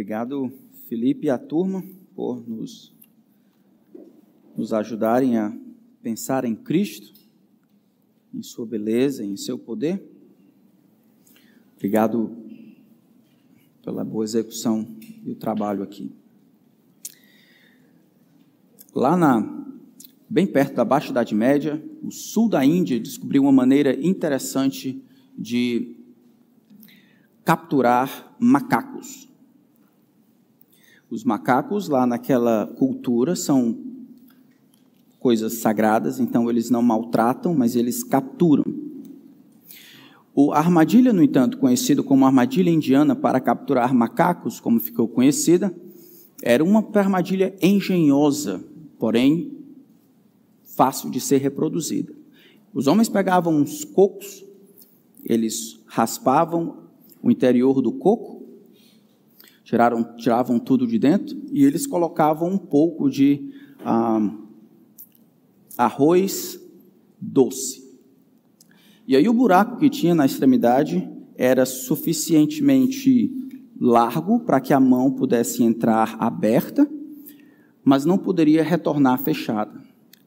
Obrigado, Felipe e a turma, por nos, nos ajudarem a pensar em Cristo, em Sua beleza, em seu poder. Obrigado pela boa execução e o trabalho aqui. Lá na, bem perto da Baixa Idade Média, o sul da Índia descobriu uma maneira interessante de capturar macacos. Os macacos lá naquela cultura são coisas sagradas, então eles não maltratam, mas eles capturam. O armadilha, no entanto, conhecido como armadilha indiana para capturar macacos, como ficou conhecida, era uma armadilha engenhosa, porém fácil de ser reproduzida. Os homens pegavam uns cocos, eles raspavam o interior do coco, tiraram, tiravam tudo de dentro e eles colocavam um pouco de ah, arroz doce. E aí o buraco que tinha na extremidade era suficientemente largo para que a mão pudesse entrar aberta, mas não poderia retornar fechada.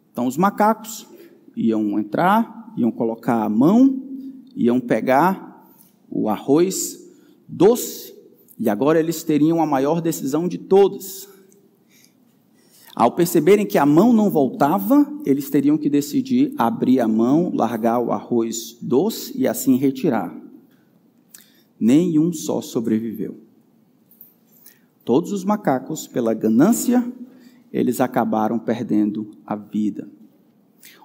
Então os macacos iam entrar, iam colocar a mão, iam pegar o arroz doce e agora eles teriam a maior decisão de todas. Ao perceberem que a mão não voltava, eles teriam que decidir abrir a mão, largar o arroz doce e assim retirar. Nenhum só sobreviveu. Todos os macacos, pela ganância, eles acabaram perdendo a vida.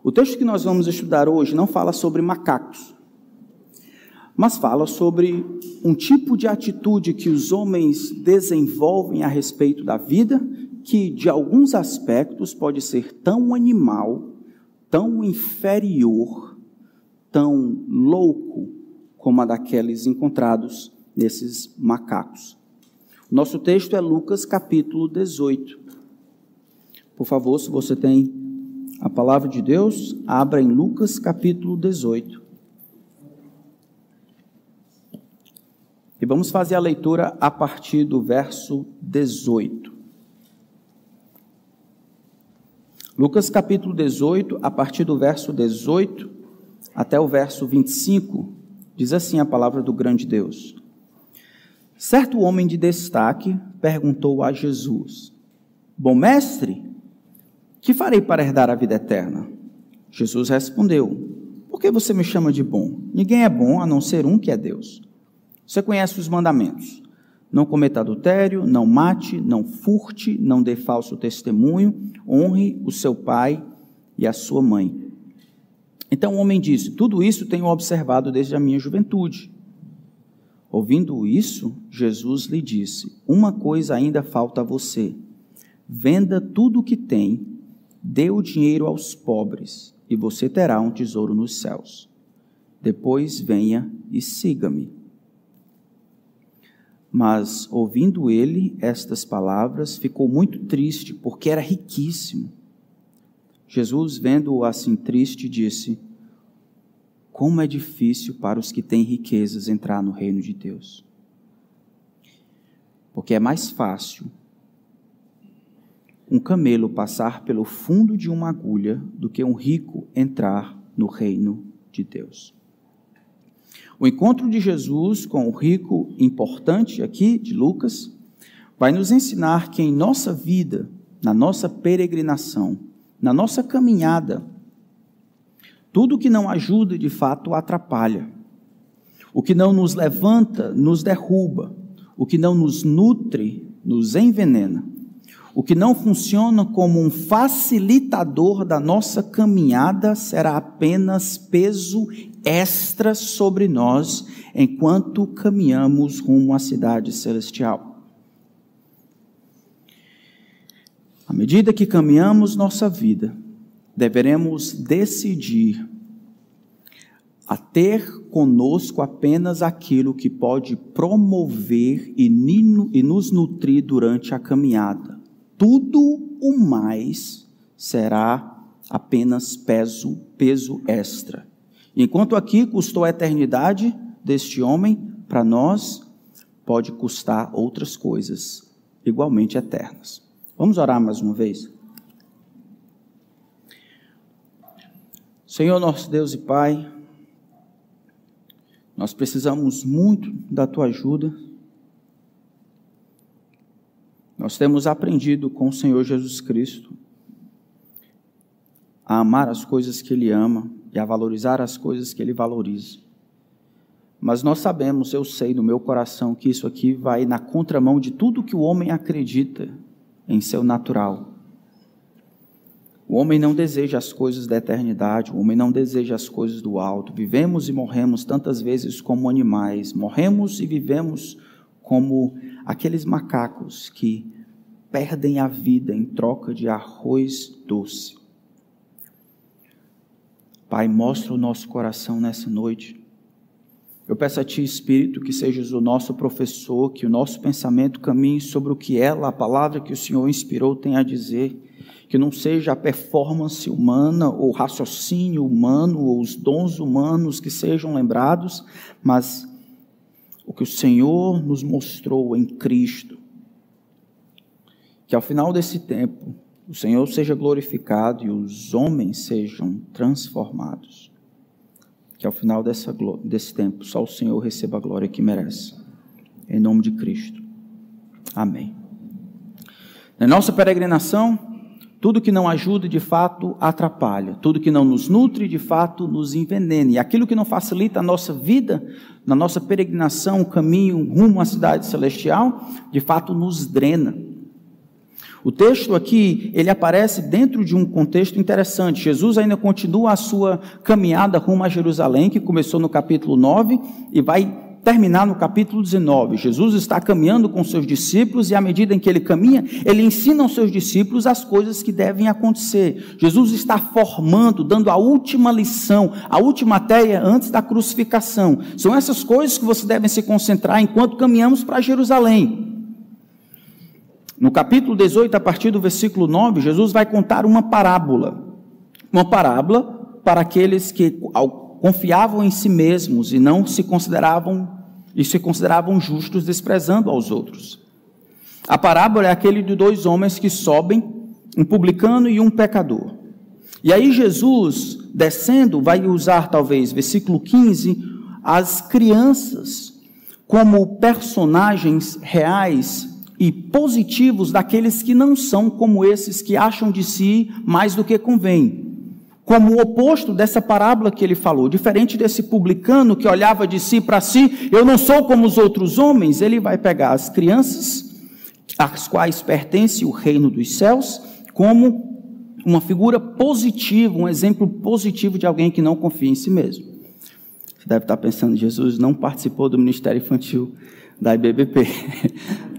O texto que nós vamos estudar hoje não fala sobre macacos, mas fala sobre um tipo de atitude que os homens desenvolvem a respeito da vida, que de alguns aspectos pode ser tão animal, tão inferior, tão louco como a daqueles encontrados nesses macacos. Nosso texto é Lucas capítulo 18. Por favor, se você tem a palavra de Deus, abra em Lucas capítulo 18. E vamos fazer a leitura a partir do verso 18. Lucas capítulo 18, a partir do verso 18 até o verso 25, diz assim a palavra do grande Deus. Certo homem de destaque perguntou a Jesus: Bom mestre, que farei para herdar a vida eterna? Jesus respondeu: Por que você me chama de bom? Ninguém é bom a não ser um que é Deus. Você conhece os mandamentos: não cometa adultério, não mate, não furte, não dê falso testemunho, honre o seu pai e a sua mãe. Então o homem disse: Tudo isso tenho observado desde a minha juventude. Ouvindo isso, Jesus lhe disse: Uma coisa ainda falta a você. Venda tudo o que tem, dê o dinheiro aos pobres, e você terá um tesouro nos céus. Depois venha e siga-me. Mas, ouvindo ele estas palavras, ficou muito triste, porque era riquíssimo. Jesus, vendo-o assim triste, disse: Como é difícil para os que têm riquezas entrar no reino de Deus. Porque é mais fácil um camelo passar pelo fundo de uma agulha do que um rico entrar no reino de Deus. O encontro de Jesus com o rico importante aqui de Lucas vai nos ensinar que em nossa vida, na nossa peregrinação, na nossa caminhada, tudo que não ajuda de fato atrapalha. O que não nos levanta, nos derruba. O que não nos nutre, nos envenena. O que não funciona como um facilitador da nossa caminhada será apenas peso extra sobre nós enquanto caminhamos rumo à cidade celestial. À medida que caminhamos nossa vida, deveremos decidir a ter conosco apenas aquilo que pode promover e nos nutrir durante a caminhada tudo o mais será apenas peso, peso extra. Enquanto aqui custou a eternidade deste homem, para nós, pode custar outras coisas igualmente eternas. Vamos orar mais uma vez? Senhor nosso Deus e Pai, nós precisamos muito da tua ajuda. Nós temos aprendido com o Senhor Jesus Cristo a amar as coisas que Ele ama e a valorizar as coisas que Ele valoriza. Mas nós sabemos, eu sei no meu coração, que isso aqui vai na contramão de tudo que o homem acredita em seu natural. O homem não deseja as coisas da eternidade, o homem não deseja as coisas do alto. Vivemos e morremos tantas vezes como animais, morremos e vivemos como aqueles macacos que perdem a vida em troca de arroz doce. Pai, mostra o nosso coração nessa noite. Eu peço a Ti, Espírito, que sejas o nosso professor, que o nosso pensamento caminhe sobre o que ela, a palavra que o Senhor inspirou, tem a dizer. Que não seja a performance humana, ou raciocínio humano, ou os dons humanos que sejam lembrados, mas o que o Senhor nos mostrou em Cristo. Que ao final desse tempo, o Senhor seja glorificado e os homens sejam transformados. Que ao final dessa, desse tempo, só o Senhor receba a glória que merece. Em nome de Cristo. Amém. Na nossa peregrinação, tudo que não ajuda, de fato, atrapalha. Tudo que não nos nutre, de fato, nos envenena. E aquilo que não facilita a nossa vida, na nossa peregrinação, o caminho rumo à cidade celestial, de fato, nos drena. O texto aqui, ele aparece dentro de um contexto interessante. Jesus ainda continua a sua caminhada rumo a Jerusalém, que começou no capítulo 9 e vai terminar no capítulo 19. Jesus está caminhando com seus discípulos e à medida em que ele caminha, ele ensina aos seus discípulos as coisas que devem acontecer. Jesus está formando, dando a última lição, a última teia antes da crucificação. São essas coisas que você deve se concentrar enquanto caminhamos para Jerusalém. No capítulo 18, a partir do versículo 9, Jesus vai contar uma parábola. Uma parábola para aqueles que confiavam em si mesmos e não se consideravam e se consideravam justos desprezando aos outros. A parábola é aquele de dois homens que sobem, um publicano e um pecador. E aí Jesus, descendo, vai usar talvez versículo 15, as crianças como personagens reais e positivos daqueles que não são como esses que acham de si mais do que convém. Como o oposto dessa parábola que ele falou, diferente desse publicano que olhava de si para si, eu não sou como os outros homens, ele vai pegar as crianças, às quais pertence o reino dos céus, como uma figura positiva, um exemplo positivo de alguém que não confia em si mesmo. Você deve estar pensando, Jesus não participou do ministério infantil da IBBP.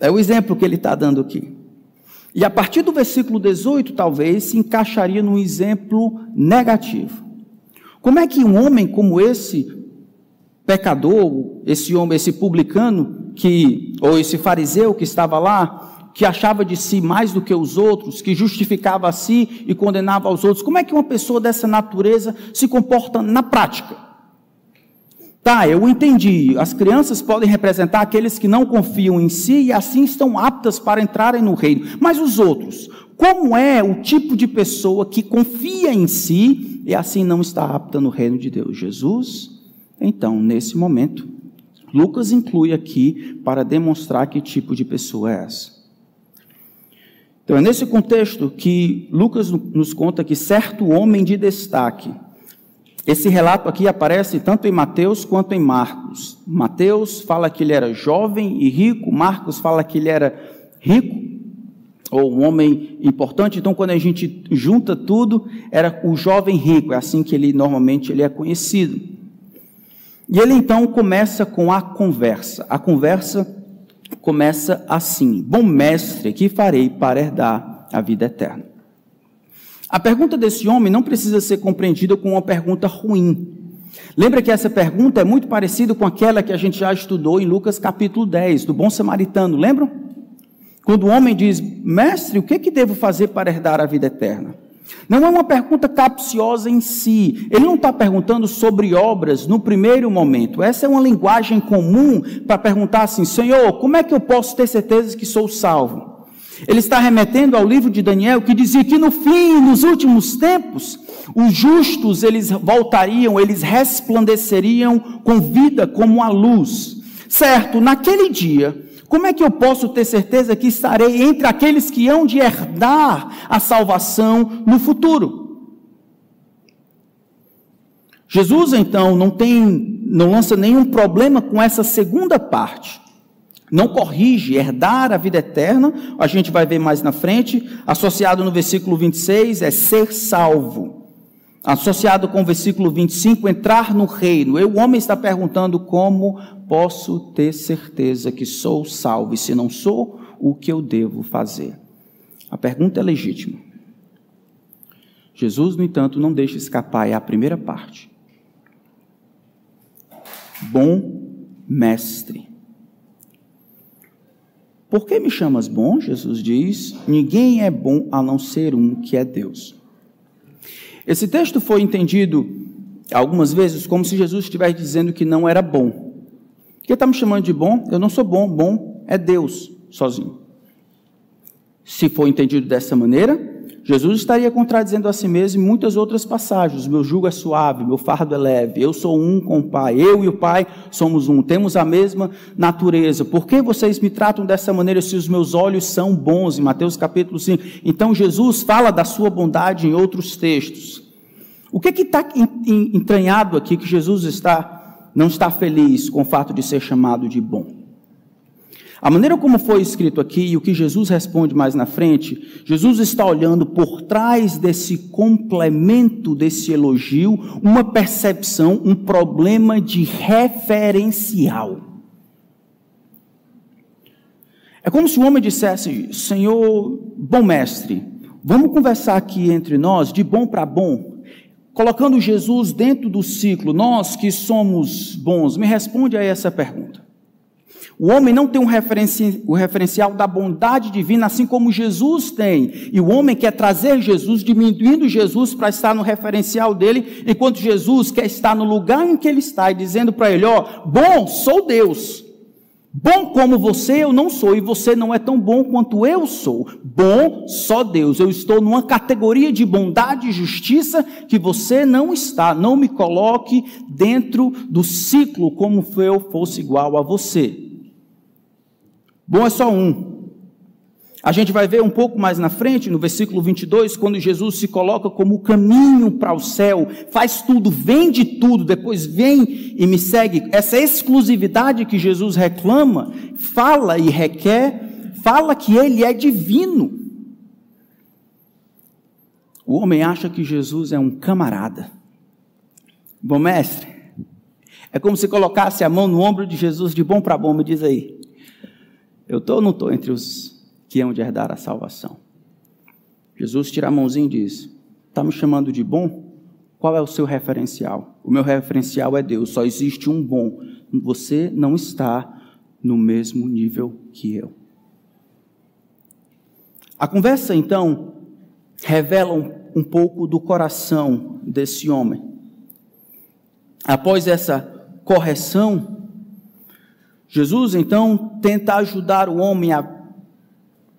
É o exemplo que ele está dando aqui. E a partir do versículo 18, talvez, se encaixaria num exemplo negativo. Como é que um homem como esse pecador, esse homem, esse publicano, que, ou esse fariseu que estava lá, que achava de si mais do que os outros, que justificava a si e condenava aos outros, como é que uma pessoa dessa natureza se comporta na prática? Tá, eu entendi. As crianças podem representar aqueles que não confiam em si e assim estão aptas para entrarem no reino. Mas os outros, como é o tipo de pessoa que confia em si e assim não está apta no reino de Deus? Jesus, então, nesse momento, Lucas inclui aqui para demonstrar que tipo de pessoa é essa. Então, é nesse contexto que Lucas nos conta que certo homem de destaque, esse relato aqui aparece tanto em Mateus quanto em Marcos. Mateus fala que ele era jovem e rico, Marcos fala que ele era rico, ou um homem importante. Então, quando a gente junta tudo, era o jovem rico, é assim que ele normalmente ele é conhecido. E ele então começa com a conversa. A conversa começa assim: Bom mestre, que farei para herdar a vida eterna? A pergunta desse homem não precisa ser compreendida como uma pergunta ruim. Lembra que essa pergunta é muito parecida com aquela que a gente já estudou em Lucas capítulo 10, do bom samaritano, lembram? Quando o homem diz, mestre, o que, que devo fazer para herdar a vida eterna? Não é uma pergunta capciosa em si. Ele não está perguntando sobre obras no primeiro momento. Essa é uma linguagem comum para perguntar assim: Senhor, como é que eu posso ter certeza que sou salvo? Ele está remetendo ao livro de Daniel que dizia que no fim, nos últimos tempos, os justos eles voltariam, eles resplandeceriam com vida como a luz. Certo, naquele dia, como é que eu posso ter certeza que estarei entre aqueles que hão de herdar a salvação no futuro? Jesus então não tem, não lança nenhum problema com essa segunda parte. Não corrige, herdar a vida eterna, a gente vai ver mais na frente, associado no versículo 26 é ser salvo. Associado com o versículo 25, entrar no reino. Eu, o homem está perguntando como posso ter certeza que sou salvo, e se não sou, o que eu devo fazer? A pergunta é legítima. Jesus, no entanto, não deixa escapar, é a primeira parte. Bom mestre. Por que me chamas bom? Jesus diz: Ninguém é bom a não ser um que é Deus. Esse texto foi entendido algumas vezes como se Jesus estivesse dizendo que não era bom. que está me chamando de bom? Eu não sou bom, bom é Deus sozinho. Se for entendido dessa maneira, Jesus estaria contradizendo a si mesmo em muitas outras passagens. Meu jugo é suave, meu fardo é leve, eu sou um com o Pai, eu e o Pai somos um, temos a mesma natureza. Por que vocês me tratam dessa maneira se os meus olhos são bons? Em Mateus capítulo 5. Então Jesus fala da sua bondade em outros textos. O que está entranhado aqui que Jesus está, não está feliz com o fato de ser chamado de bom? A maneira como foi escrito aqui e o que Jesus responde mais na frente, Jesus está olhando por trás desse complemento, desse elogio, uma percepção, um problema de referencial. É como se o homem dissesse: Senhor, bom mestre, vamos conversar aqui entre nós de bom para bom, colocando Jesus dentro do ciclo, nós que somos bons, me responde a essa pergunta. O homem não tem um referenci, o referencial da bondade divina, assim como Jesus tem. E o homem quer trazer Jesus, diminuindo Jesus para estar no referencial dele, enquanto Jesus quer estar no lugar em que ele está e dizendo para ele: Ó, bom, sou Deus. Bom como você eu não sou, e você não é tão bom quanto eu sou. Bom só Deus. Eu estou numa categoria de bondade e justiça que você não está. Não me coloque dentro do ciclo como se eu fosse igual a você. Bom é só um. A gente vai ver um pouco mais na frente, no versículo 22, quando Jesus se coloca como o caminho para o céu, faz tudo, vende tudo, depois vem e me segue. Essa exclusividade que Jesus reclama, fala e requer, fala que ele é divino. O homem acha que Jesus é um camarada. Bom, mestre, é como se colocasse a mão no ombro de Jesus de bom para bom, me diz aí. Eu estou ou não estou entre os que hão de herdar a salvação? Jesus tira a mãozinha e diz: Está me chamando de bom? Qual é o seu referencial? O meu referencial é Deus, só existe um bom. Você não está no mesmo nível que eu. A conversa, então, revela um, um pouco do coração desse homem. Após essa correção, Jesus então tenta ajudar o homem a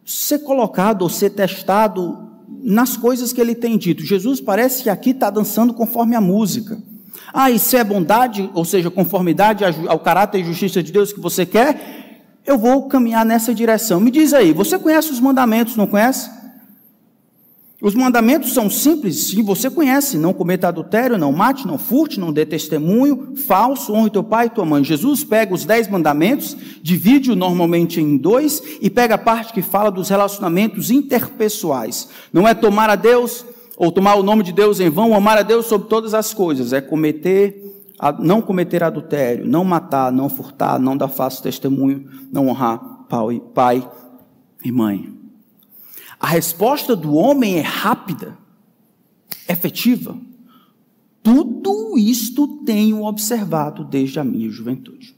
ser colocado ou ser testado nas coisas que ele tem dito. Jesus parece que aqui está dançando conforme a música. Ah, isso é bondade, ou seja, conformidade ao caráter e justiça de Deus que você quer? Eu vou caminhar nessa direção. Me diz aí, você conhece os mandamentos, não conhece? Os mandamentos são simples, sim, você conhece: não cometa adultério, não mate, não furte, não dê testemunho, falso, honre teu pai e tua mãe. Jesus pega os dez mandamentos, divide-o normalmente em dois e pega a parte que fala dos relacionamentos interpessoais. Não é tomar a Deus ou tomar o nome de Deus em vão, amar a Deus sobre todas as coisas, é cometer, não cometer adultério, não matar, não furtar, não dar falso testemunho, não honrar pai e mãe. A resposta do homem é rápida, efetiva. Tudo isto tenho observado desde a minha juventude.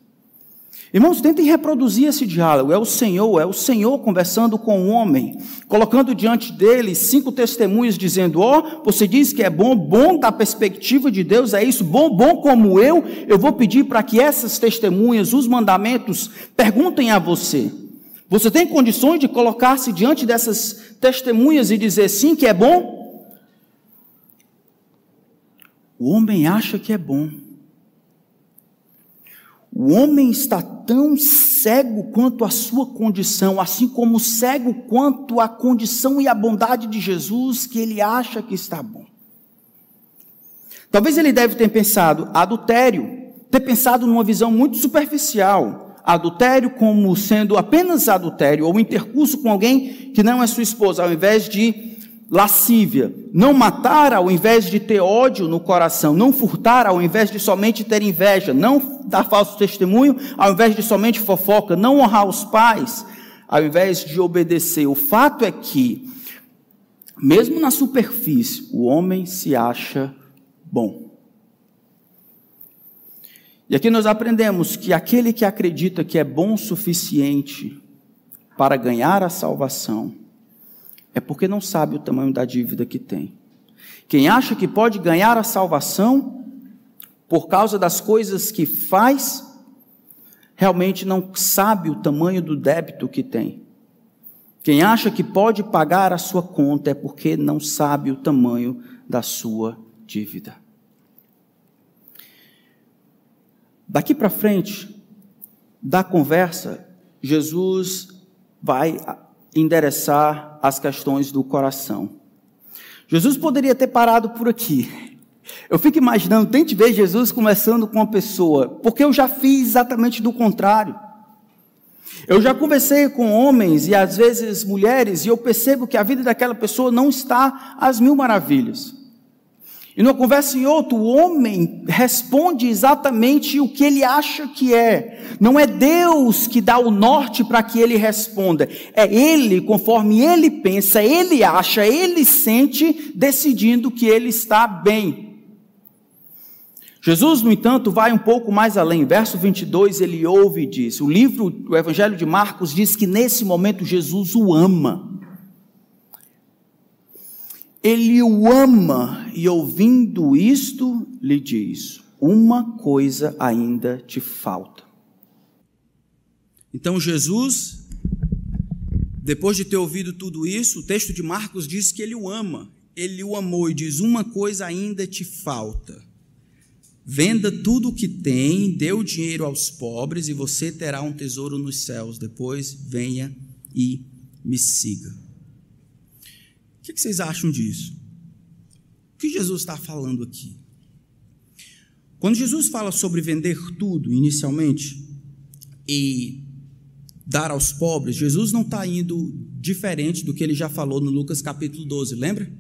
Irmãos, tentem reproduzir esse diálogo. É o Senhor, é o Senhor conversando com o homem, colocando diante dele cinco testemunhos, dizendo: Ó, oh, você diz que é bom, bom da perspectiva de Deus, é isso, bom, bom como eu. Eu vou pedir para que essas testemunhas, os mandamentos, perguntem a você. Você tem condições de colocar-se diante dessas testemunhas e dizer sim que é bom? O homem acha que é bom. O homem está tão cego quanto a sua condição, assim como cego quanto a condição e a bondade de Jesus, que ele acha que está bom. Talvez ele deve ter pensado adultério, ter pensado numa visão muito superficial, adultério como sendo apenas adultério ou intercurso com alguém que não é sua esposa, ao invés de lascívia, não matar ao invés de ter ódio no coração, não furtar ao invés de somente ter inveja, não dar falso testemunho ao invés de somente fofoca, não honrar os pais ao invés de obedecer. O fato é que, mesmo na superfície, o homem se acha bom. E aqui nós aprendemos que aquele que acredita que é bom o suficiente para ganhar a salvação, é porque não sabe o tamanho da dívida que tem. Quem acha que pode ganhar a salvação por causa das coisas que faz, realmente não sabe o tamanho do débito que tem. Quem acha que pode pagar a sua conta é porque não sabe o tamanho da sua dívida. Daqui para frente, da conversa, Jesus vai endereçar as questões do coração. Jesus poderia ter parado por aqui. Eu fico imaginando, tente ver Jesus começando com uma pessoa, porque eu já fiz exatamente do contrário. Eu já conversei com homens e às vezes mulheres, e eu percebo que a vida daquela pessoa não está às mil maravilhas. E numa conversa em outra, o homem responde exatamente o que ele acha que é. Não é Deus que dá o norte para que ele responda. É ele, conforme ele pensa, ele acha, ele sente, decidindo que ele está bem. Jesus, no entanto, vai um pouco mais além. Verso 22, ele ouve e diz: o livro, o Evangelho de Marcos, diz que nesse momento Jesus o ama ele o ama, e ouvindo isto, lhe diz: Uma coisa ainda te falta. Então Jesus, depois de ter ouvido tudo isso, o texto de Marcos diz que ele o ama. Ele o amou e diz: Uma coisa ainda te falta. Venda tudo o que tem, dê o dinheiro aos pobres, e você terá um tesouro nos céus. Depois venha e me siga. O que vocês acham disso? O que Jesus está falando aqui? Quando Jesus fala sobre vender tudo inicialmente e dar aos pobres, Jesus não está indo diferente do que ele já falou no Lucas capítulo 12, lembra?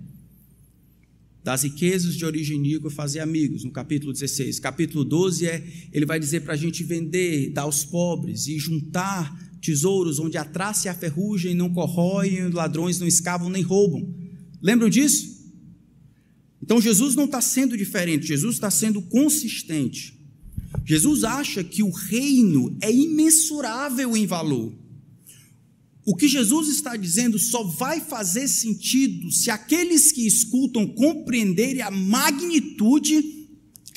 Das riquezas de origem iníqua fazer amigos, no capítulo 16. Capítulo 12 é, ele vai dizer para a gente vender, dar aos pobres e juntar tesouros onde a traça e a ferrugem não corroem, ladrões não escavam nem roubam. Lembram disso? Então Jesus não está sendo diferente, Jesus está sendo consistente. Jesus acha que o reino é imensurável em valor. O que Jesus está dizendo só vai fazer sentido se aqueles que escutam compreenderem a magnitude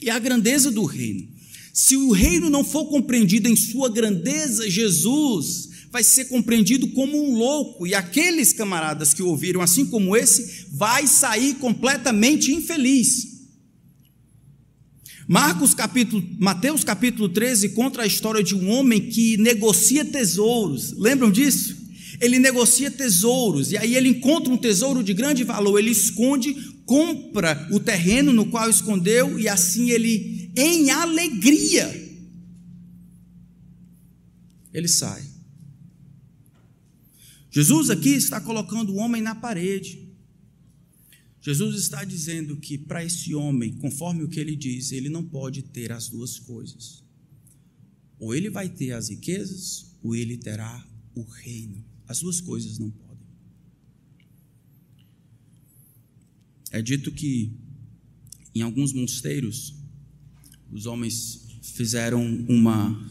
e a grandeza do reino. Se o reino não for compreendido em sua grandeza, Jesus vai ser compreendido como um louco, e aqueles camaradas que ouviram, assim como esse, vai sair completamente infeliz. Marcos capítulo, Mateus capítulo 13 conta a história de um homem que negocia tesouros. Lembram disso? Ele negocia tesouros, e aí ele encontra um tesouro de grande valor, ele esconde, compra o terreno no qual escondeu, e assim ele em alegria, ele sai. Jesus aqui está colocando o homem na parede. Jesus está dizendo que para esse homem, conforme o que ele diz, ele não pode ter as duas coisas. Ou ele vai ter as riquezas, ou ele terá o reino. As duas coisas não podem. É dito que em alguns mosteiros os homens fizeram uma,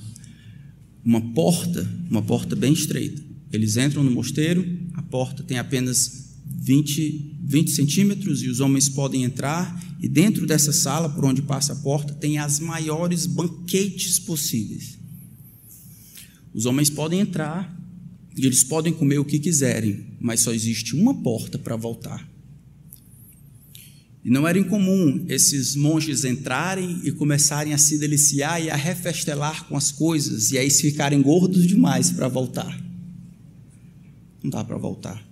uma porta, uma porta bem estreita. Eles entram no mosteiro, a porta tem apenas 20, 20 centímetros e os homens podem entrar, e dentro dessa sala, por onde passa a porta, tem as maiores banquetes possíveis. Os homens podem entrar e eles podem comer o que quiserem, mas só existe uma porta para voltar. E não era incomum esses monges entrarem e começarem a se deliciar e a refestelar com as coisas, e aí se ficarem gordos demais para voltar. Não dá para voltar.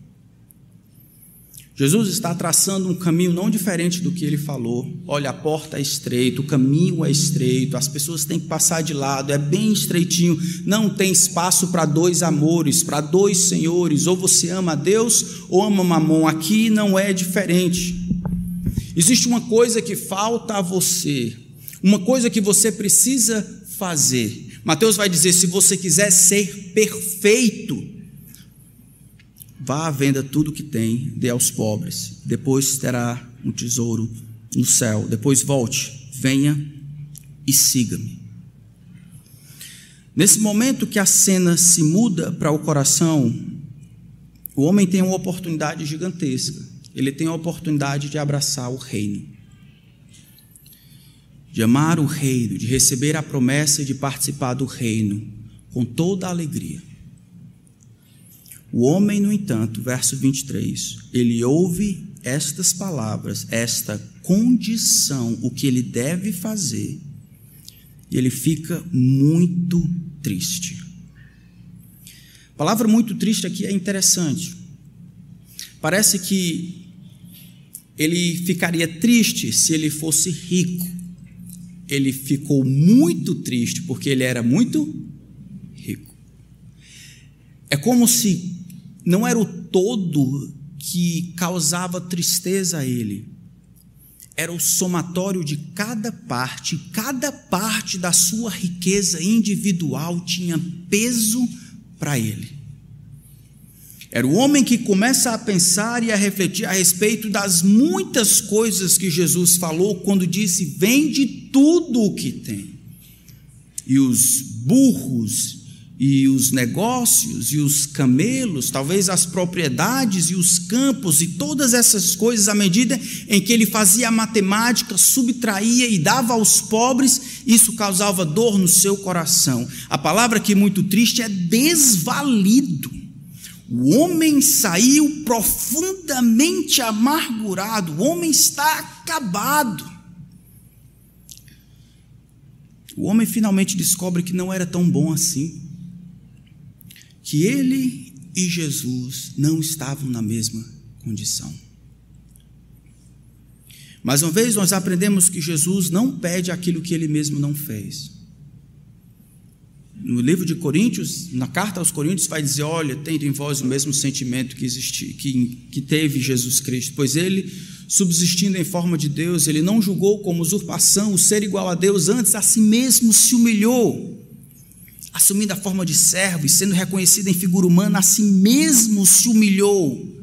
Jesus está traçando um caminho não diferente do que ele falou. Olha, a porta é estreita, o caminho é estreito, as pessoas têm que passar de lado, é bem estreitinho, não tem espaço para dois amores, para dois senhores, ou você ama a Deus ou ama Mamon. Aqui não é diferente. Existe uma coisa que falta a você, uma coisa que você precisa fazer. Mateus vai dizer: se você quiser ser perfeito, Vá à venda tudo que tem, dê aos pobres, depois terá um tesouro no céu. Depois volte, venha e siga-me. Nesse momento que a cena se muda para o coração, o homem tem uma oportunidade gigantesca. Ele tem a oportunidade de abraçar o reino, de amar o reino, de receber a promessa de participar do reino com toda a alegria. O homem, no entanto, verso 23, ele ouve estas palavras, esta condição, o que ele deve fazer, e ele fica muito triste. A palavra muito triste aqui é interessante. Parece que ele ficaria triste se ele fosse rico. Ele ficou muito triste porque ele era muito rico. É como se não era o todo que causava tristeza a ele, era o somatório de cada parte, cada parte da sua riqueza individual tinha peso para ele. Era o homem que começa a pensar e a refletir a respeito das muitas coisas que Jesus falou quando disse: vende tudo o que tem. E os burros e os negócios e os camelos, talvez as propriedades e os campos e todas essas coisas, à medida em que ele fazia a matemática, subtraía e dava aos pobres, isso causava dor no seu coração. A palavra que é muito triste é desvalido. O homem saiu profundamente amargurado, o homem está acabado. O homem finalmente descobre que não era tão bom assim que ele e Jesus não estavam na mesma condição. Mais uma vez, nós aprendemos que Jesus não pede aquilo que ele mesmo não fez. No livro de Coríntios, na carta aos Coríntios, vai dizer: Olha, tendo em vós o mesmo sentimento que, existi, que, que teve Jesus Cristo, pois ele, subsistindo em forma de Deus, ele não julgou como usurpação o ser igual a Deus, antes a si mesmo se humilhou assumindo a forma de servo e sendo reconhecido em figura humana, a si mesmo se humilhou,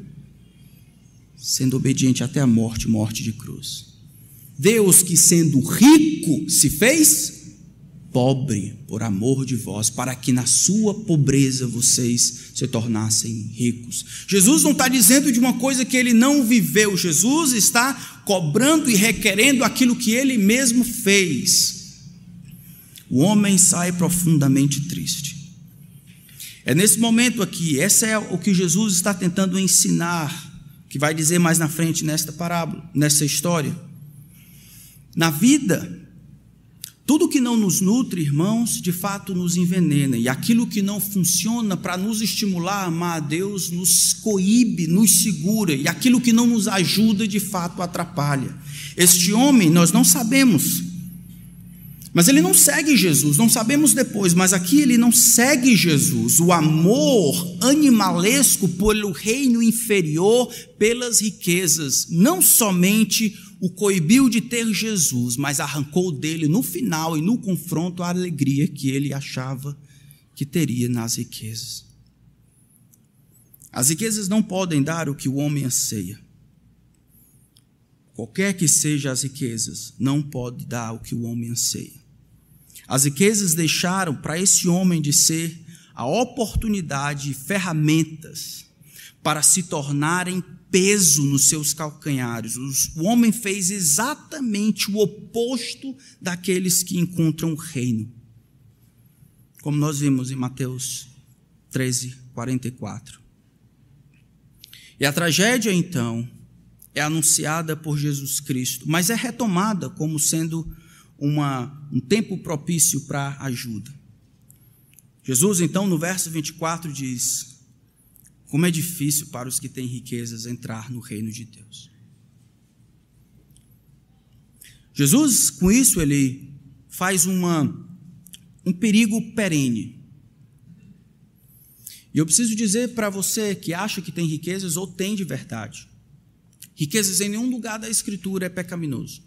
sendo obediente até a morte morte de cruz. Deus, que sendo rico, se fez pobre por amor de vós, para que na sua pobreza vocês se tornassem ricos. Jesus não está dizendo de uma coisa que ele não viveu, Jesus está cobrando e requerendo aquilo que ele mesmo fez o homem sai profundamente triste. É nesse momento aqui, essa é o que Jesus está tentando ensinar, que vai dizer mais na frente nesta parábola, nessa história. Na vida, tudo que não nos nutre, irmãos, de fato nos envenena, e aquilo que não funciona para nos estimular a amar a Deus nos coíbe, nos segura, e aquilo que não nos ajuda, de fato atrapalha. Este homem, nós não sabemos. Mas ele não segue Jesus, não sabemos depois, mas aqui ele não segue Jesus. O amor animalesco pelo reino inferior, pelas riquezas, não somente o coibiu de ter Jesus, mas arrancou dele no final e no confronto a alegria que ele achava que teria nas riquezas. As riquezas não podem dar o que o homem anseia. Qualquer que seja as riquezas, não pode dar o que o homem anseia. As riquezas deixaram para esse homem de ser a oportunidade e ferramentas para se tornarem peso nos seus calcanhares. O homem fez exatamente o oposto daqueles que encontram o reino. Como nós vimos em Mateus 13, 44. E a tragédia, então, é anunciada por Jesus Cristo, mas é retomada como sendo uma, um tempo propício para ajuda. Jesus, então, no verso 24, diz: Como é difícil para os que têm riquezas entrar no reino de Deus. Jesus, com isso, ele faz uma, um perigo perene. E eu preciso dizer para você que acha que tem riquezas ou tem de verdade: riquezas em nenhum lugar da Escritura é pecaminoso.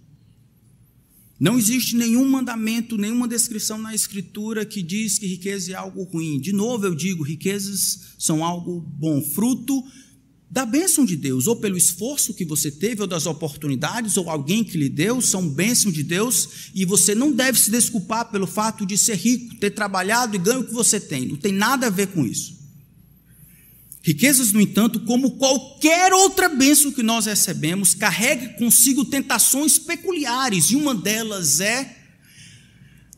Não existe nenhum mandamento, nenhuma descrição na Escritura que diz que riqueza é algo ruim. De novo, eu digo: riquezas são algo bom, fruto da bênção de Deus, ou pelo esforço que você teve, ou das oportunidades, ou alguém que lhe deu, são bênção de Deus, e você não deve se desculpar pelo fato de ser rico, ter trabalhado e ganho o que você tem. Não tem nada a ver com isso. Riquezas, no entanto, como qualquer outra bênção que nós recebemos, carrega consigo tentações peculiares, e uma delas é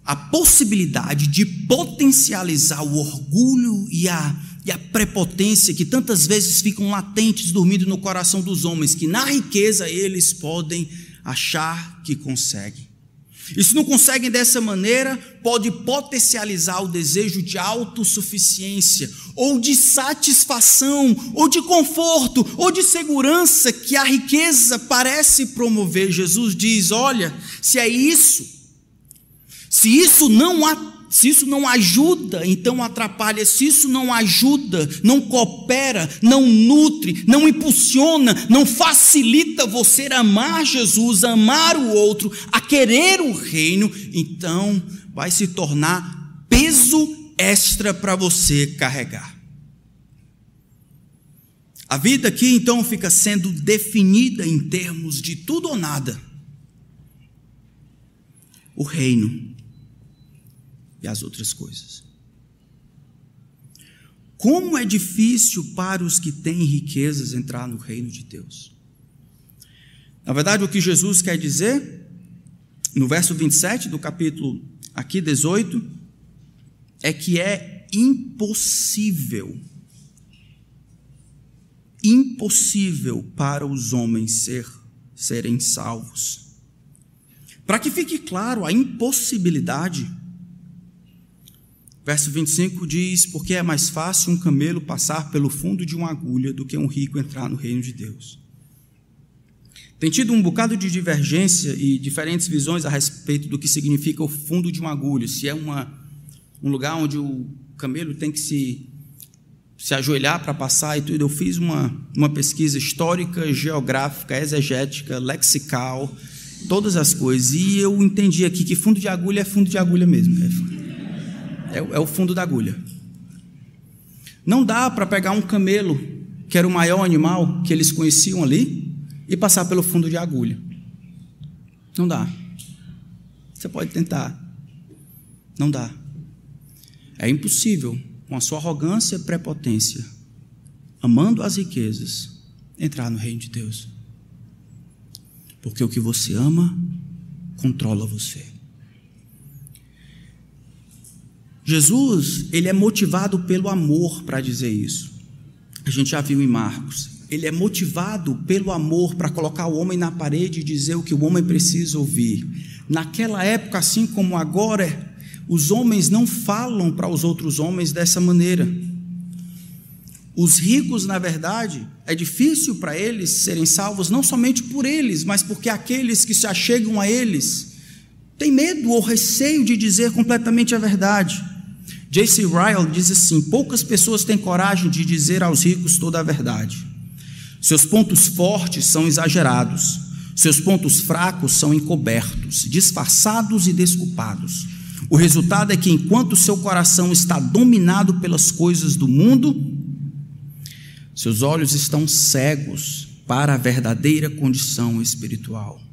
a possibilidade de potencializar o orgulho e a, e a prepotência que tantas vezes ficam latentes, dormindo no coração dos homens, que na riqueza eles podem achar que conseguem. E se não conseguem dessa maneira, pode potencializar o desejo de autossuficiência, ou de satisfação, ou de conforto, ou de segurança que a riqueza parece promover. Jesus diz: olha, se é isso, se isso não se isso não ajuda, então atrapalha. Se isso não ajuda, não coopera, não nutre, não impulsiona, não facilita você amar Jesus, amar o outro, a querer o reino, então vai se tornar peso extra para você carregar. A vida aqui então fica sendo definida em termos de tudo ou nada. O reino e as outras coisas. Como é difícil para os que têm riquezas entrar no reino de Deus. Na verdade, o que Jesus quer dizer, no verso 27 do capítulo aqui 18, é que é impossível, impossível para os homens ser, serem salvos. Para que fique claro a impossibilidade, Verso 25 diz: Porque é mais fácil um camelo passar pelo fundo de uma agulha do que um rico entrar no reino de Deus. Tem tido um bocado de divergência e diferentes visões a respeito do que significa o fundo de uma agulha. Se é uma, um lugar onde o camelo tem que se, se ajoelhar para passar e tudo. Eu fiz uma, uma pesquisa histórica, geográfica, exegética, lexical, todas as coisas. E eu entendi aqui que fundo de agulha é fundo de agulha mesmo. É é, é o fundo da agulha. Não dá para pegar um camelo, que era o maior animal que eles conheciam ali, e passar pelo fundo de agulha. Não dá. Você pode tentar. Não dá. É impossível, com a sua arrogância e prepotência, amando as riquezas, entrar no reino de Deus. Porque o que você ama controla você. Jesus, ele é motivado pelo amor para dizer isso. A gente já viu em Marcos. Ele é motivado pelo amor para colocar o homem na parede e dizer o que o homem precisa ouvir. Naquela época, assim como agora, os homens não falam para os outros homens dessa maneira. Os ricos, na verdade, é difícil para eles serem salvos, não somente por eles, mas porque aqueles que se achegam a eles têm medo ou receio de dizer completamente a verdade. J.C. Ryle diz assim: poucas pessoas têm coragem de dizer aos ricos toda a verdade. Seus pontos fortes são exagerados, seus pontos fracos são encobertos, disfarçados e desculpados. O resultado é que, enquanto seu coração está dominado pelas coisas do mundo, seus olhos estão cegos para a verdadeira condição espiritual.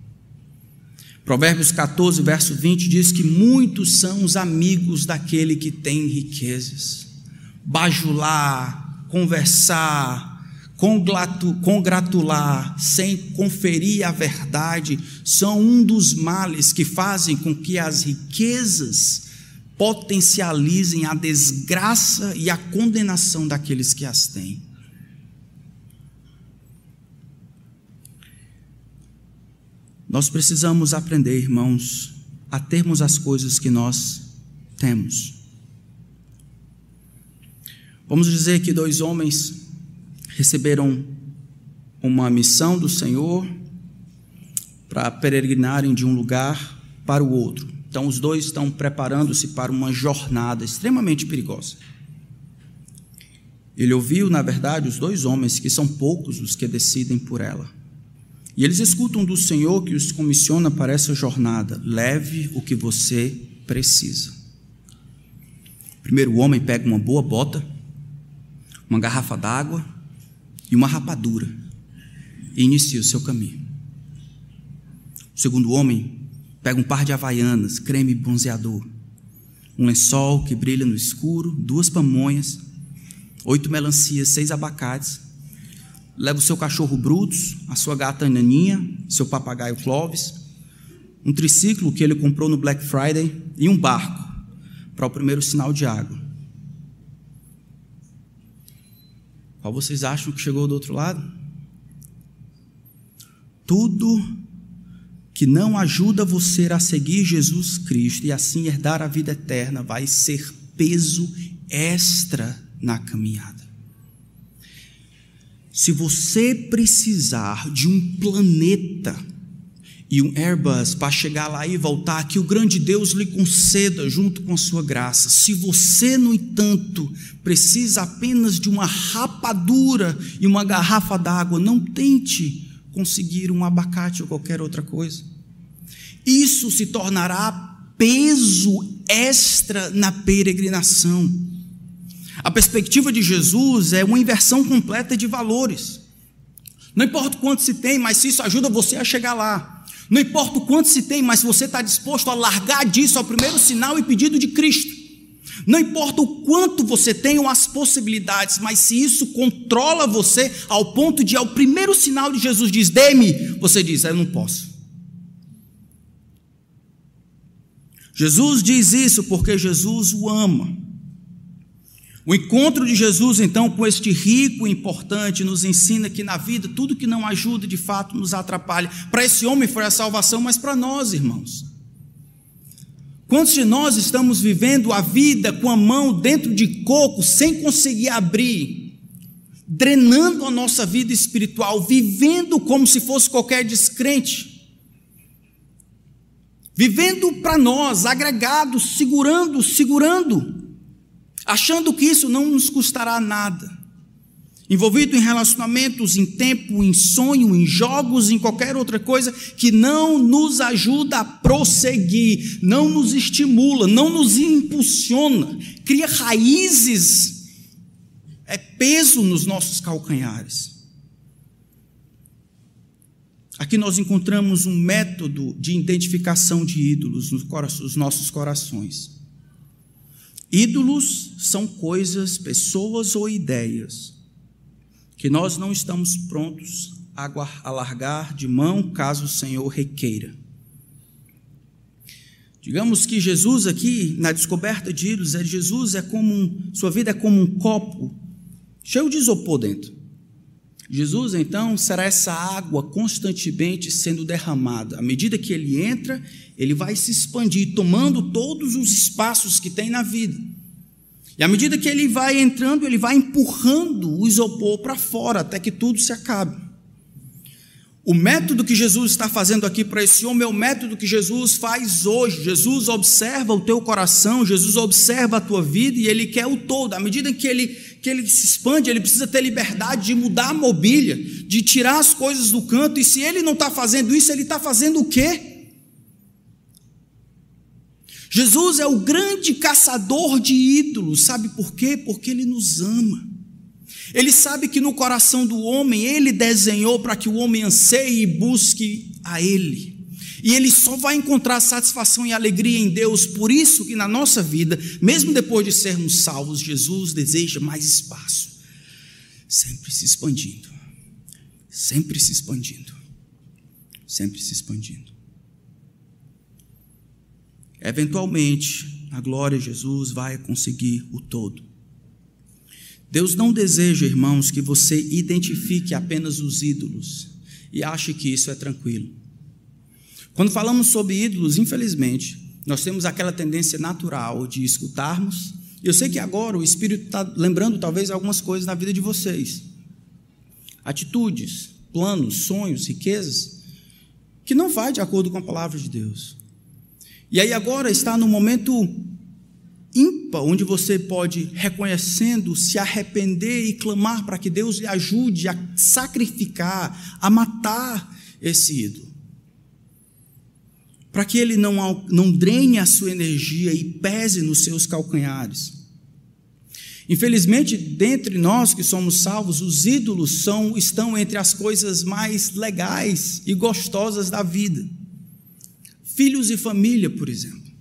Provérbios 14, verso 20 diz que muitos são os amigos daquele que tem riquezas. Bajular, conversar, congratular, sem conferir a verdade, são um dos males que fazem com que as riquezas potencializem a desgraça e a condenação daqueles que as têm. Nós precisamos aprender, irmãos, a termos as coisas que nós temos. Vamos dizer que dois homens receberam uma missão do Senhor para peregrinarem de um lugar para o outro. Então, os dois estão preparando-se para uma jornada extremamente perigosa. Ele ouviu, na verdade, os dois homens, que são poucos os que decidem por ela. E eles escutam do Senhor que os comissiona para essa jornada: leve o que você precisa. Primeiro, o homem pega uma boa bota, uma garrafa d'água e uma rapadura e inicia o seu caminho. O segundo homem pega um par de havaianas, creme bronzeador, um lençol que brilha no escuro, duas pamonhas, oito melancias, seis abacates leva o seu cachorro Brutus, a sua gata Naninha, seu papagaio Clovis, um triciclo que ele comprou no Black Friday e um barco para o primeiro sinal de água. Qual vocês acham que chegou do outro lado? Tudo que não ajuda você a seguir Jesus Cristo e assim herdar a vida eterna vai ser peso extra na caminhada. Se você precisar de um planeta e um Airbus para chegar lá e voltar, que o grande Deus lhe conceda junto com a sua graça. Se você, no entanto, precisa apenas de uma rapadura e uma garrafa d'água, não tente conseguir um abacate ou qualquer outra coisa. Isso se tornará peso extra na peregrinação. A perspectiva de Jesus é uma inversão completa de valores. Não importa o quanto se tem, mas se isso ajuda você a chegar lá. Não importa o quanto se tem, mas se você está disposto a largar disso ao primeiro sinal e pedido de Cristo. Não importa o quanto você tem ou as possibilidades, mas se isso controla você ao ponto de, ao primeiro sinal de Jesus diz, dê-me, você diz, eu não posso. Jesus diz isso porque Jesus o ama. O encontro de Jesus, então, com este rico e importante, nos ensina que na vida tudo que não ajuda de fato nos atrapalha. Para esse homem foi a salvação, mas para nós, irmãos. Quantos de nós estamos vivendo a vida com a mão dentro de coco, sem conseguir abrir, drenando a nossa vida espiritual, vivendo como se fosse qualquer descrente? Vivendo para nós, agregados, segurando, segurando achando que isso não nos custará nada. Envolvido em relacionamentos, em tempo, em sonho, em jogos, em qualquer outra coisa que não nos ajuda a prosseguir, não nos estimula, não nos impulsiona, cria raízes, é peso nos nossos calcanhares. Aqui nós encontramos um método de identificação de ídolos nos nossos corações. Ídolos são coisas, pessoas ou ideias que nós não estamos prontos a largar de mão caso o Senhor requeira. Digamos que Jesus aqui, na descoberta de ídolos, é Jesus é como um, sua vida é como um copo cheio de isopor dentro. Jesus, então, será essa água constantemente sendo derramada. À medida que ele entra, ele vai se expandir, tomando todos os espaços que tem na vida. E à medida que ele vai entrando, ele vai empurrando o isopor para fora, até que tudo se acabe. O método que Jesus está fazendo aqui para esse homem é o método que Jesus faz hoje. Jesus observa o teu coração, Jesus observa a tua vida e ele quer o todo. À medida que ele, que ele se expande, ele precisa ter liberdade de mudar a mobília, de tirar as coisas do canto. E se ele não está fazendo isso, ele está fazendo o quê? Jesus é o grande caçador de ídolos, sabe por quê? Porque ele nos ama. Ele sabe que no coração do homem ele desenhou para que o homem anseie e busque a ele. E ele só vai encontrar satisfação e alegria em Deus. Por isso que na nossa vida, mesmo depois de sermos salvos, Jesus deseja mais espaço. Sempre se expandindo. Sempre se expandindo. Sempre se expandindo. Eventualmente, a glória de Jesus vai conseguir o todo. Deus não deseja, irmãos, que você identifique apenas os ídolos e ache que isso é tranquilo. Quando falamos sobre ídolos, infelizmente, nós temos aquela tendência natural de escutarmos. Eu sei que agora o Espírito está lembrando talvez algumas coisas na vida de vocês. Atitudes, planos, sonhos, riquezas, que não vai de acordo com a palavra de Deus. E aí agora está no momento ímpar, onde você pode, reconhecendo, se arrepender e clamar para que Deus lhe ajude a sacrificar, a matar esse ídolo para que ele não, não drene a sua energia e pese nos seus calcanhares. Infelizmente, dentre nós que somos salvos, os ídolos são, estão entre as coisas mais legais e gostosas da vida. Filhos e família, por exemplo.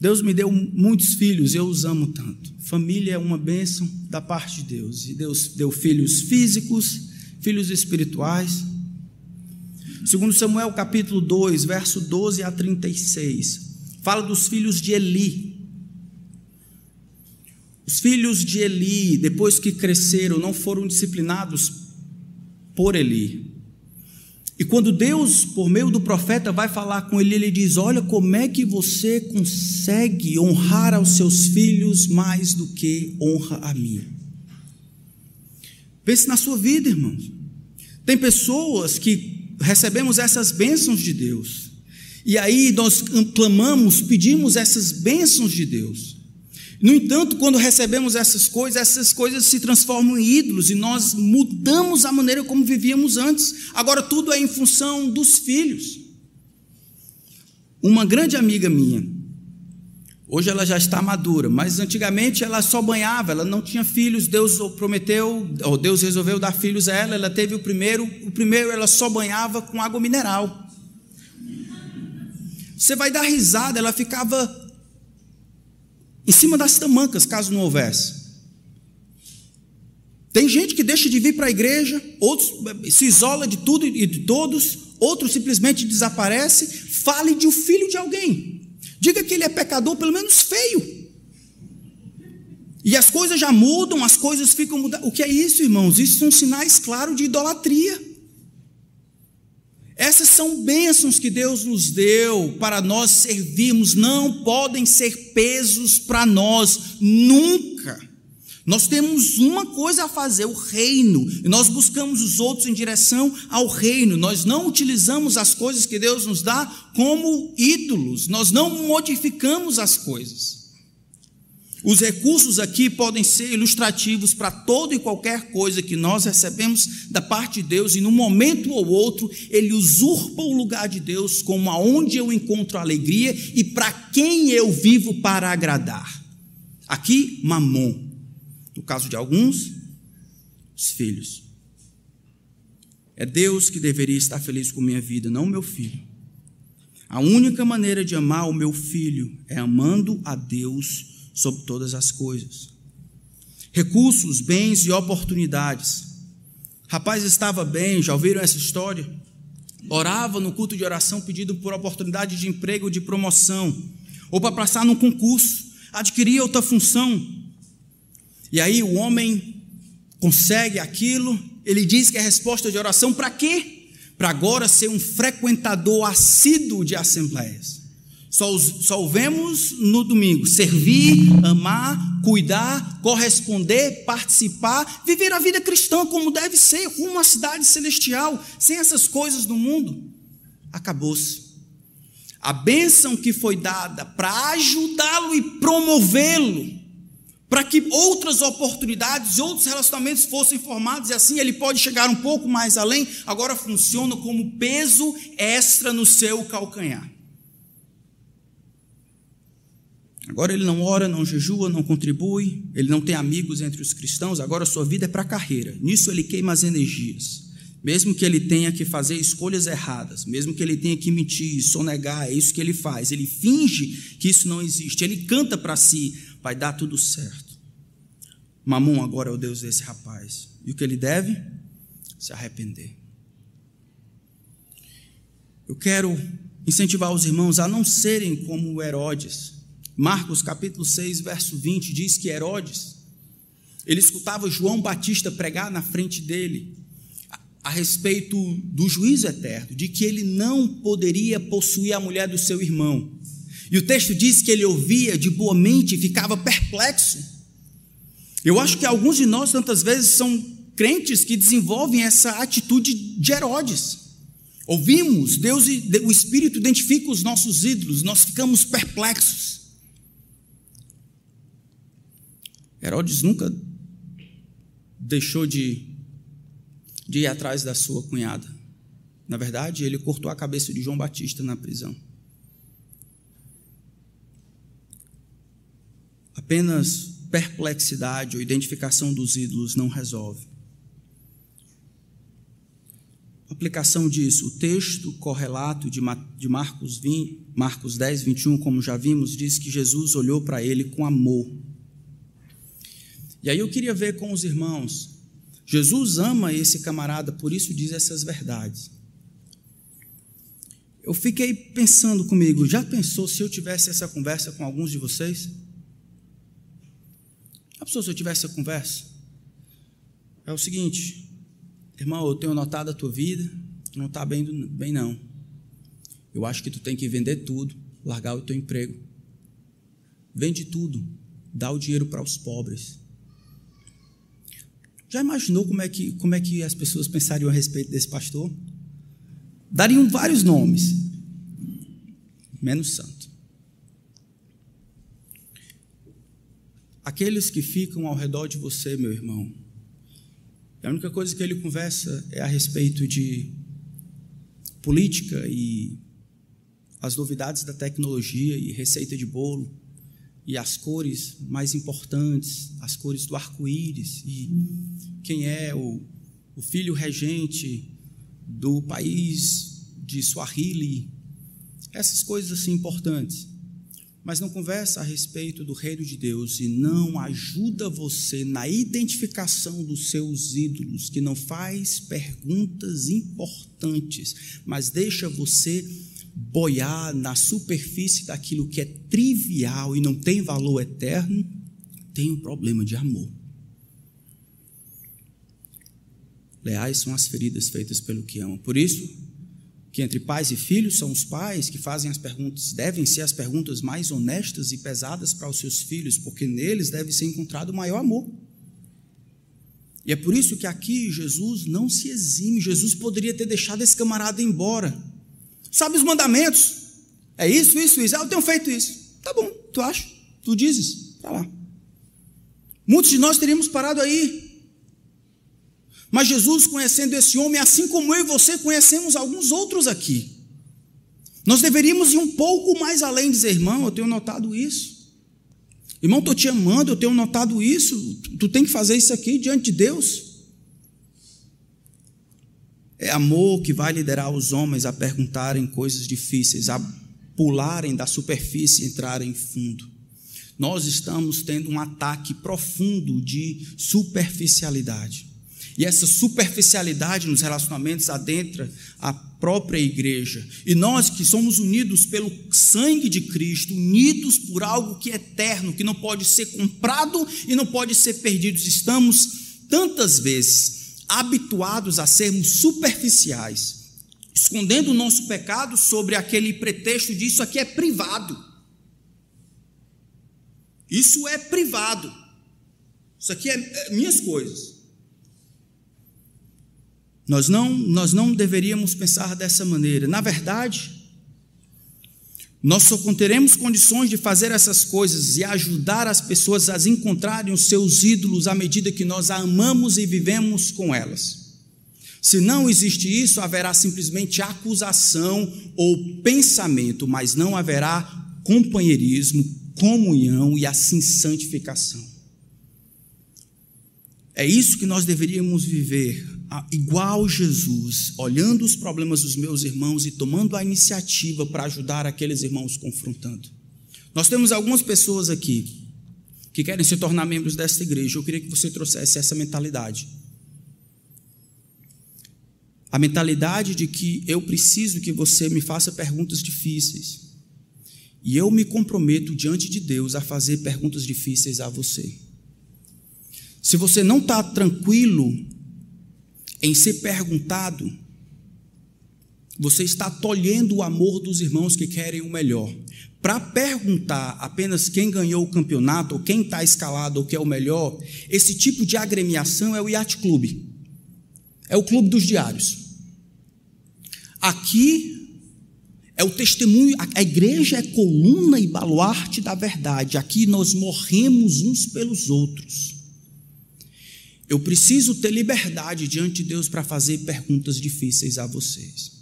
Deus me deu muitos filhos, eu os amo tanto. Família é uma bênção da parte de Deus. E Deus deu filhos físicos, filhos espirituais. Segundo Samuel capítulo 2, verso 12 a 36, fala dos filhos de Eli. Os filhos de Eli, depois que cresceram, não foram disciplinados por Eli. E quando Deus, por meio do profeta, vai falar com ele, ele diz: Olha, como é que você consegue honrar aos seus filhos mais do que honra a mim? Pense na sua vida, irmãos. Tem pessoas que recebemos essas bênçãos de Deus. E aí nós clamamos, pedimos essas bênçãos de Deus. No entanto, quando recebemos essas coisas, essas coisas se transformam em ídolos e nós mudamos a maneira como vivíamos antes. Agora tudo é em função dos filhos. Uma grande amiga minha, Hoje ela já está madura, mas antigamente ela só banhava, ela não tinha filhos, Deus prometeu, ou Deus resolveu dar filhos a ela, ela teve o primeiro, o primeiro ela só banhava com água mineral. Você vai dar risada, ela ficava em cima das tamancas, caso não houvesse. Tem gente que deixa de vir para a igreja, outros se isola de tudo e de todos, outros simplesmente desaparece. Fale de um filho de alguém. Diga que ele é pecador, pelo menos feio. E as coisas já mudam, as coisas ficam mudadas. O que é isso, irmãos? Isso são sinais claros de idolatria. Essas são bênçãos que Deus nos deu para nós servirmos, não podem ser pesos para nós, nunca. Nós temos uma coisa a fazer, o reino, e nós buscamos os outros em direção ao reino. Nós não utilizamos as coisas que Deus nos dá como ídolos, nós não modificamos as coisas. Os recursos aqui podem ser ilustrativos para toda e qualquer coisa que nós recebemos da parte de Deus, e num momento ou outro, ele usurpa o lugar de Deus como aonde eu encontro alegria e para quem eu vivo para agradar. Aqui, mamon. No caso de alguns, os filhos. É Deus que deveria estar feliz com minha vida, não meu filho. A única maneira de amar o meu filho é amando a Deus sobre todas as coisas. Recursos, bens e oportunidades. Rapaz estava bem, já ouviram essa história? Orava no culto de oração pedindo por oportunidade de emprego ou de promoção, ou para passar num concurso, adquirir outra função. E aí o homem consegue aquilo, ele diz que é resposta de oração para quê? Para agora ser um frequentador assíduo de assembleias. Só, só o vemos no domingo. Servir, amar, cuidar, corresponder, participar, viver a vida cristã como deve ser, rumo à cidade celestial, sem essas coisas do mundo. Acabou-se. A bênção que foi dada para ajudá-lo e promovê-lo para que outras oportunidades, outros relacionamentos fossem formados, e assim ele pode chegar um pouco mais além, agora funciona como peso extra no seu calcanhar. Agora ele não ora, não jejua, não contribui, ele não tem amigos entre os cristãos, agora sua vida é para a carreira. Nisso ele queima as energias. mesmo que ele tenha que fazer escolhas erradas, mesmo que ele tenha que mentir, sonegar, é isso que ele faz. Ele finge que isso não existe, ele canta para si, vai dar tudo certo. Mamon agora é o Deus desse rapaz. E o que ele deve? Se arrepender. Eu quero incentivar os irmãos a não serem como Herodes. Marcos capítulo 6, verso 20 diz que Herodes, ele escutava João Batista pregar na frente dele a respeito do juízo eterno, de que ele não poderia possuir a mulher do seu irmão. E o texto diz que ele ouvia de boa mente e ficava perplexo. Eu acho que alguns de nós, tantas vezes, são crentes que desenvolvem essa atitude de Herodes. Ouvimos, Deus e o Espírito identifica os nossos ídolos, nós ficamos perplexos. Herodes nunca deixou de de ir atrás da sua cunhada. Na verdade, ele cortou a cabeça de João Batista na prisão. Apenas perplexidade ou identificação dos ídolos não resolve. Aplicação disso, o texto correlato de Marcos, 20, Marcos 10, 21, como já vimos, diz que Jesus olhou para ele com amor. E aí eu queria ver com os irmãos Jesus ama esse camarada, por isso diz essas verdades. Eu fiquei pensando comigo, já pensou se eu tivesse essa conversa com alguns de vocês? Já pensou se eu tivesse essa conversa? É o seguinte, irmão, eu tenho notado a tua vida, não está bem, bem não. Eu acho que tu tem que vender tudo, largar o teu emprego. Vende tudo, dá o dinheiro para os pobres já imaginou como é que, como é que as pessoas pensariam a respeito desse pastor? Dariam vários nomes, menos santo. Aqueles que ficam ao redor de você, meu irmão, a única coisa que ele conversa é a respeito de política e as novidades da tecnologia e receita de bolo e as cores mais importantes, as cores do arco-íris, e quem é o, o filho regente do país de Swahili, essas coisas assim importantes. Mas não conversa a respeito do reino de Deus e não ajuda você na identificação dos seus ídolos, que não faz perguntas importantes, mas deixa você boiar na superfície daquilo que é trivial e não tem valor eterno, tem um problema de amor. Leais são as feridas feitas pelo que amam. Por isso, que entre pais e filhos são os pais que fazem as perguntas, devem ser as perguntas mais honestas e pesadas para os seus filhos, porque neles deve ser encontrado o maior amor. E é por isso que aqui Jesus não se exime, Jesus poderia ter deixado esse camarada embora sabe os mandamentos. É isso, isso, isso. Ah, eu tenho feito isso. Tá bom, tu acha? Tu dizes? Tá lá. Muitos de nós teríamos parado aí. Mas Jesus, conhecendo esse homem, assim como eu e você conhecemos alguns outros aqui, nós deveríamos ir um pouco mais além, dizer, irmão, eu tenho notado isso. Irmão, estou te amando, eu tenho notado isso. Tu tem que fazer isso aqui diante de Deus. É amor que vai liderar os homens a perguntarem coisas difíceis, a pularem da superfície e entrarem fundo. Nós estamos tendo um ataque profundo de superficialidade. E essa superficialidade nos relacionamentos adentra a própria igreja. E nós que somos unidos pelo sangue de Cristo, unidos por algo que é eterno, que não pode ser comprado e não pode ser perdido, estamos tantas vezes habituados a sermos superficiais, escondendo o nosso pecado sobre aquele pretexto de isso aqui é privado. Isso é privado. Isso aqui é, é minhas coisas. Nós não, nós não deveríamos pensar dessa maneira. Na verdade, nós só teremos condições de fazer essas coisas e ajudar as pessoas a encontrarem os seus ídolos à medida que nós a amamos e vivemos com elas. Se não existe isso, haverá simplesmente acusação ou pensamento, mas não haverá companheirismo, comunhão e assim santificação. É isso que nós deveríamos viver igual Jesus, olhando os problemas dos meus irmãos e tomando a iniciativa para ajudar aqueles irmãos confrontando. Nós temos algumas pessoas aqui que querem se tornar membros desta igreja. Eu queria que você trouxesse essa mentalidade. A mentalidade de que eu preciso que você me faça perguntas difíceis. E eu me comprometo diante de Deus a fazer perguntas difíceis a você. Se você não está tranquilo em ser perguntado, você está tolhendo o amor dos irmãos que querem o melhor. Para perguntar apenas quem ganhou o campeonato, ou quem está escalado, ou quem é o melhor, esse tipo de agremiação é o Yacht Club. É o clube dos diários. Aqui é o testemunho, a igreja é coluna e baluarte da verdade. Aqui nós morremos uns pelos outros. Eu preciso ter liberdade diante de Deus para fazer perguntas difíceis a vocês.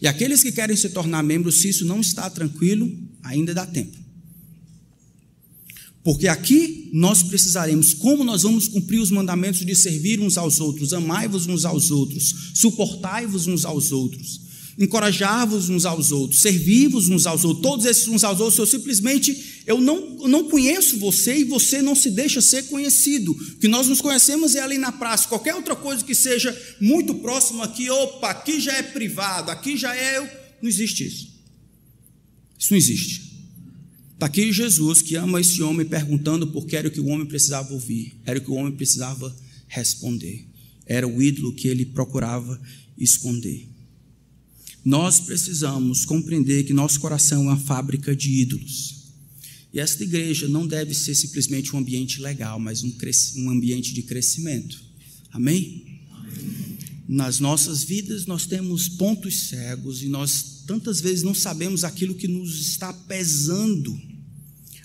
E aqueles que querem se tornar membros, se isso não está tranquilo, ainda dá tempo. Porque aqui nós precisaremos, como nós vamos cumprir os mandamentos de servir uns aos outros, amai-vos uns aos outros, suportai-vos uns aos outros, encorajar-vos uns aos outros, servir-vos uns aos outros, todos esses uns aos outros, eu simplesmente eu não, eu não conheço você e você não se deixa ser conhecido. O que nós nos conhecemos é ali na praça. Qualquer outra coisa que seja muito próximo aqui, opa, aqui já é privado, aqui já é. Não existe isso. Isso não existe. Está aqui Jesus que ama esse homem perguntando por que era o que o homem precisava ouvir, era o que o homem precisava responder, era o ídolo que ele procurava esconder. Nós precisamos compreender que nosso coração é uma fábrica de ídolos. E esta igreja não deve ser simplesmente um ambiente legal, mas um, um ambiente de crescimento. Amém? Amém? Nas nossas vidas nós temos pontos cegos e nós tantas vezes não sabemos aquilo que nos está pesando,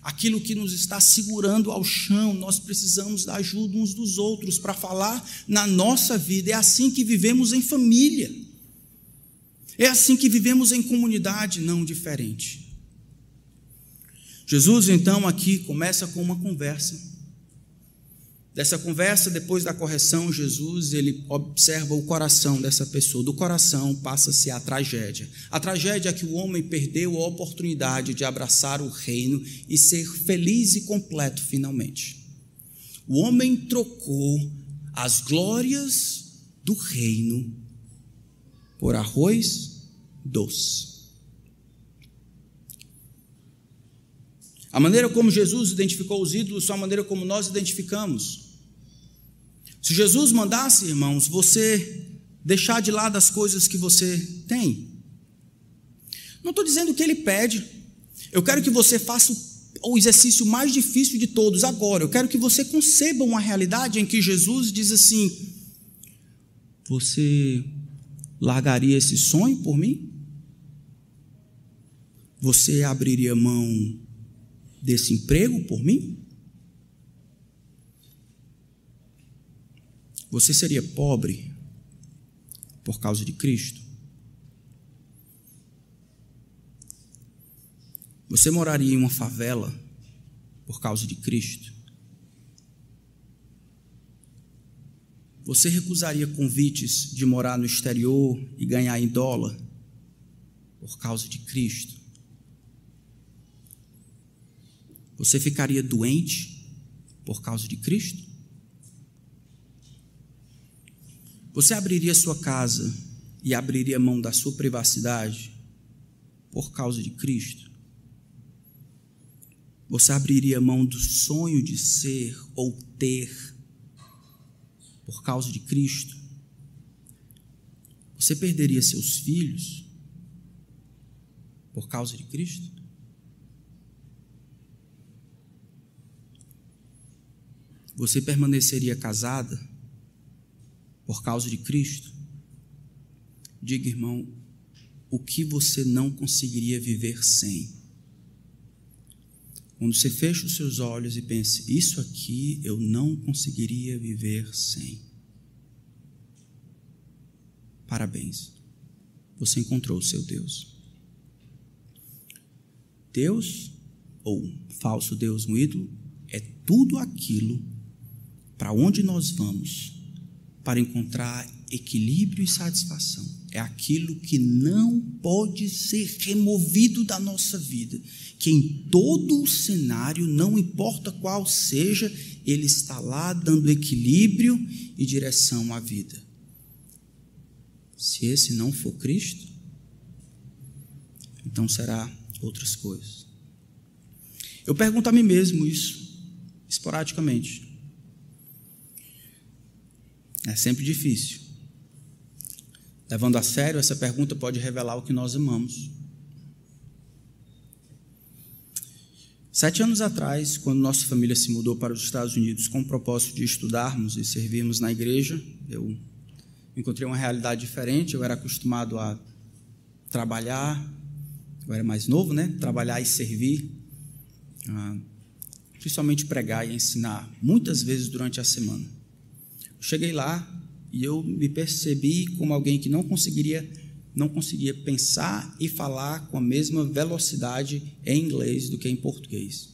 aquilo que nos está segurando ao chão. Nós precisamos da ajuda uns dos outros para falar na nossa vida. É assim que vivemos em família. É assim que vivemos em comunidade, não diferente. Jesus, então, aqui começa com uma conversa. Dessa conversa, depois da correção, Jesus ele observa o coração dessa pessoa. Do coração passa-se a tragédia. A tragédia é que o homem perdeu a oportunidade de abraçar o reino e ser feliz e completo finalmente. O homem trocou as glórias do reino por arroz doce. A maneira como Jesus identificou os ídolos é a maneira como nós identificamos. Se Jesus mandasse, irmãos, você deixar de lado as coisas que você tem, não estou dizendo que ele pede, eu quero que você faça o exercício mais difícil de todos agora. Eu quero que você conceba uma realidade em que Jesus diz assim: Você largaria esse sonho por mim? Você abriria mão desse emprego por mim? Você seria pobre por causa de Cristo? Você moraria em uma favela por causa de Cristo? Você recusaria convites de morar no exterior e ganhar em dólar por causa de Cristo? Você ficaria doente por causa de Cristo? Você abriria sua casa e abriria mão da sua privacidade por causa de Cristo? Você abriria mão do sonho de ser ou ter por causa de Cristo? Você perderia seus filhos por causa de Cristo? Você permaneceria casada por causa de Cristo? Diga, irmão, o que você não conseguiria viver sem? Quando você fecha os seus olhos e pensa, isso aqui eu não conseguiria viver sem. Parabéns, você encontrou o seu Deus. Deus, ou falso Deus, um ídolo, é tudo aquilo para onde nós vamos para encontrar equilíbrio e satisfação. É aquilo que não pode ser removido da nossa vida, que em todo o cenário, não importa qual seja, ele está lá dando equilíbrio e direção à vida. Se esse não for Cristo, então será outras coisas. Eu pergunto a mim mesmo isso, esporadicamente. É sempre difícil. Levando a sério, essa pergunta pode revelar o que nós amamos. Sete anos atrás, quando nossa família se mudou para os Estados Unidos com o propósito de estudarmos e servirmos na igreja, eu encontrei uma realidade diferente. Eu era acostumado a trabalhar, eu era mais novo, né? Trabalhar e servir, principalmente pregar e ensinar, muitas vezes durante a semana. Cheguei lá e eu me percebi como alguém que não conseguiria não conseguia pensar e falar com a mesma velocidade em inglês do que em português.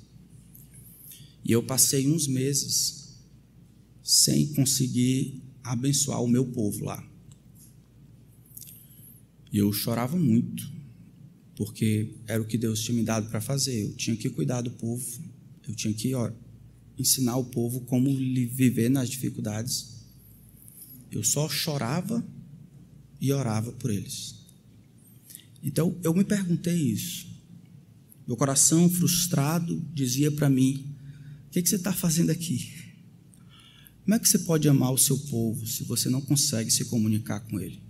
E eu passei uns meses sem conseguir abençoar o meu povo lá. E eu chorava muito, porque era o que Deus tinha me dado para fazer. Eu tinha que cuidar do povo, eu tinha que ó, ensinar o povo como viver nas dificuldades eu só chorava e orava por eles. Então eu me perguntei isso. Meu coração frustrado dizia para mim: O que, que você está fazendo aqui? Como é que você pode amar o seu povo se você não consegue se comunicar com ele?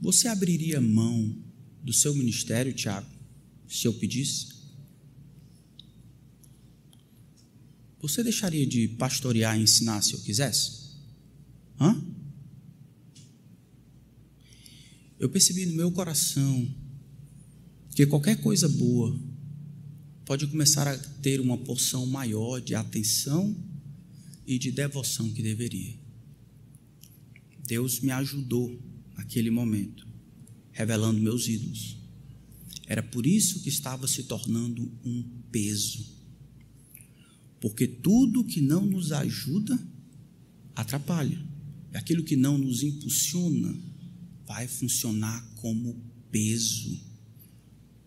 Você abriria mão do seu ministério, Tiago, se eu pedisse? Você deixaria de pastorear e ensinar se eu quisesse? Hã? Eu percebi no meu coração que qualquer coisa boa pode começar a ter uma porção maior de atenção e de devoção que deveria. Deus me ajudou naquele momento, revelando meus ídolos. Era por isso que estava se tornando um peso porque tudo que não nos ajuda atrapalha. Aquilo que não nos impulsiona vai funcionar como peso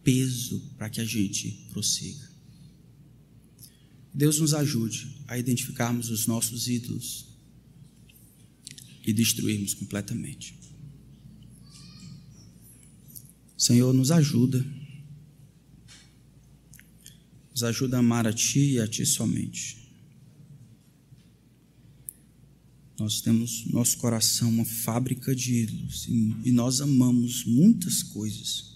peso para que a gente prossiga. Deus nos ajude a identificarmos os nossos ídolos e destruirmos completamente. Senhor, nos ajuda nos ajuda a amar a Ti e a Ti somente. Nós temos nosso coração uma fábrica de ídolos e nós amamos muitas coisas.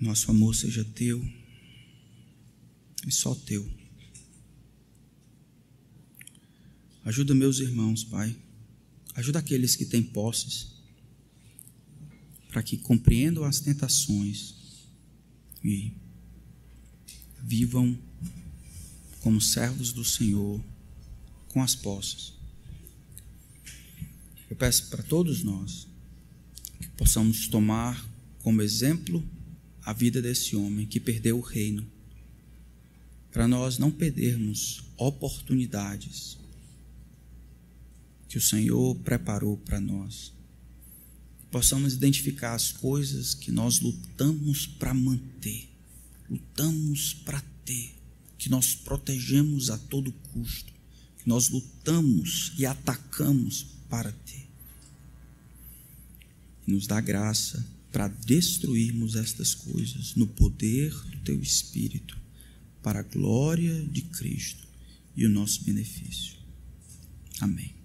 Nosso amor seja Teu e só Teu. Ajuda meus irmãos, Pai. Ajuda aqueles que têm posses, para que compreendam as tentações e vivam como servos do Senhor com as posses. Eu peço para todos nós que possamos tomar como exemplo a vida desse homem que perdeu o reino, para nós não perdermos oportunidades que o Senhor preparou para nós possamos identificar as coisas que nós lutamos para manter, lutamos para ter, que nós protegemos a todo custo, que nós lutamos e atacamos para ter. Nos dá graça para destruirmos estas coisas no poder do teu Espírito, para a glória de Cristo e o nosso benefício. Amém.